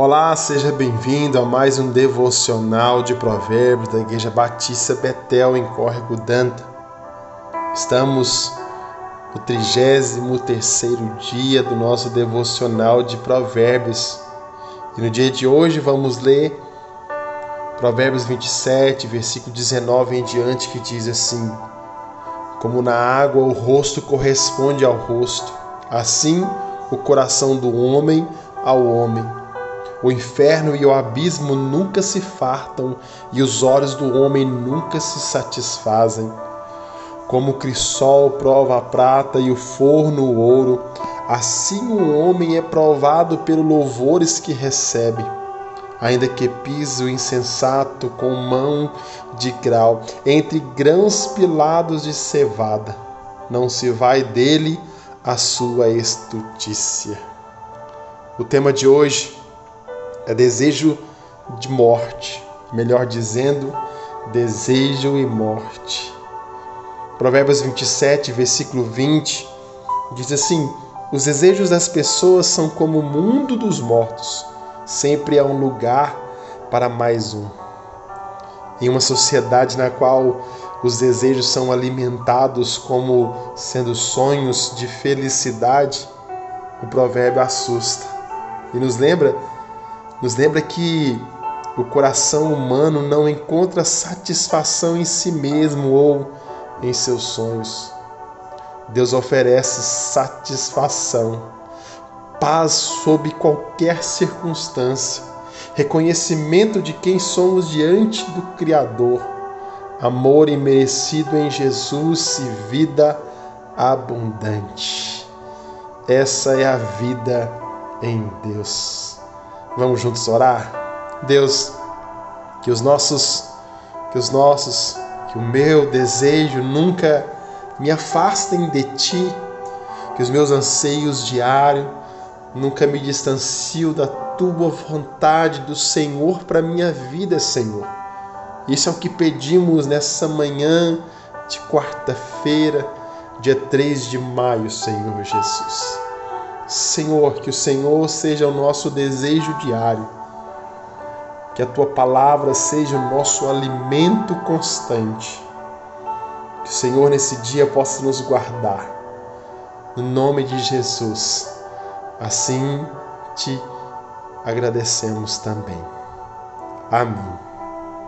Olá, seja bem-vindo a mais um devocional de Provérbios da Igreja Batista Betel em Córrego Danta. Estamos no 33 dia do nosso devocional de Provérbios. E no dia de hoje vamos ler Provérbios 27, versículo 19 em diante, que diz assim: Como na água o rosto corresponde ao rosto, assim o coração do homem ao homem o inferno e o abismo nunca se fartam e os olhos do homem nunca se satisfazem. Como o crisol prova a prata e o forno o ouro, assim o homem é provado pelos louvores que recebe. Ainda que pise o insensato com mão de grau, entre grãos pilados de cevada, não se vai dele a sua estutícia. O tema de hoje é desejo de morte, melhor dizendo, desejo e morte. Provérbios 27, versículo 20, diz assim: Os desejos das pessoas são como o mundo dos mortos, sempre há um lugar para mais um. Em uma sociedade na qual os desejos são alimentados como sendo sonhos de felicidade, o provérbio assusta e nos lembra nos lembra que o coração humano não encontra satisfação em si mesmo ou em seus sonhos. Deus oferece satisfação, paz sob qualquer circunstância, reconhecimento de quem somos diante do Criador, amor imerecido em Jesus e vida abundante. Essa é a vida em Deus. Vamos juntos orar? Deus, que os nossos, que os nossos, que o meu desejo nunca me afastem de ti, que os meus anseios diários nunca me distanciem da tua vontade do Senhor para minha vida, Senhor. Isso é o que pedimos nessa manhã de quarta-feira, dia 3 de maio, Senhor Jesus. Senhor, que o Senhor seja o nosso desejo diário, que a tua palavra seja o nosso alimento constante, que o Senhor nesse dia possa nos guardar, no nome de Jesus. Assim te agradecemos também. Amém.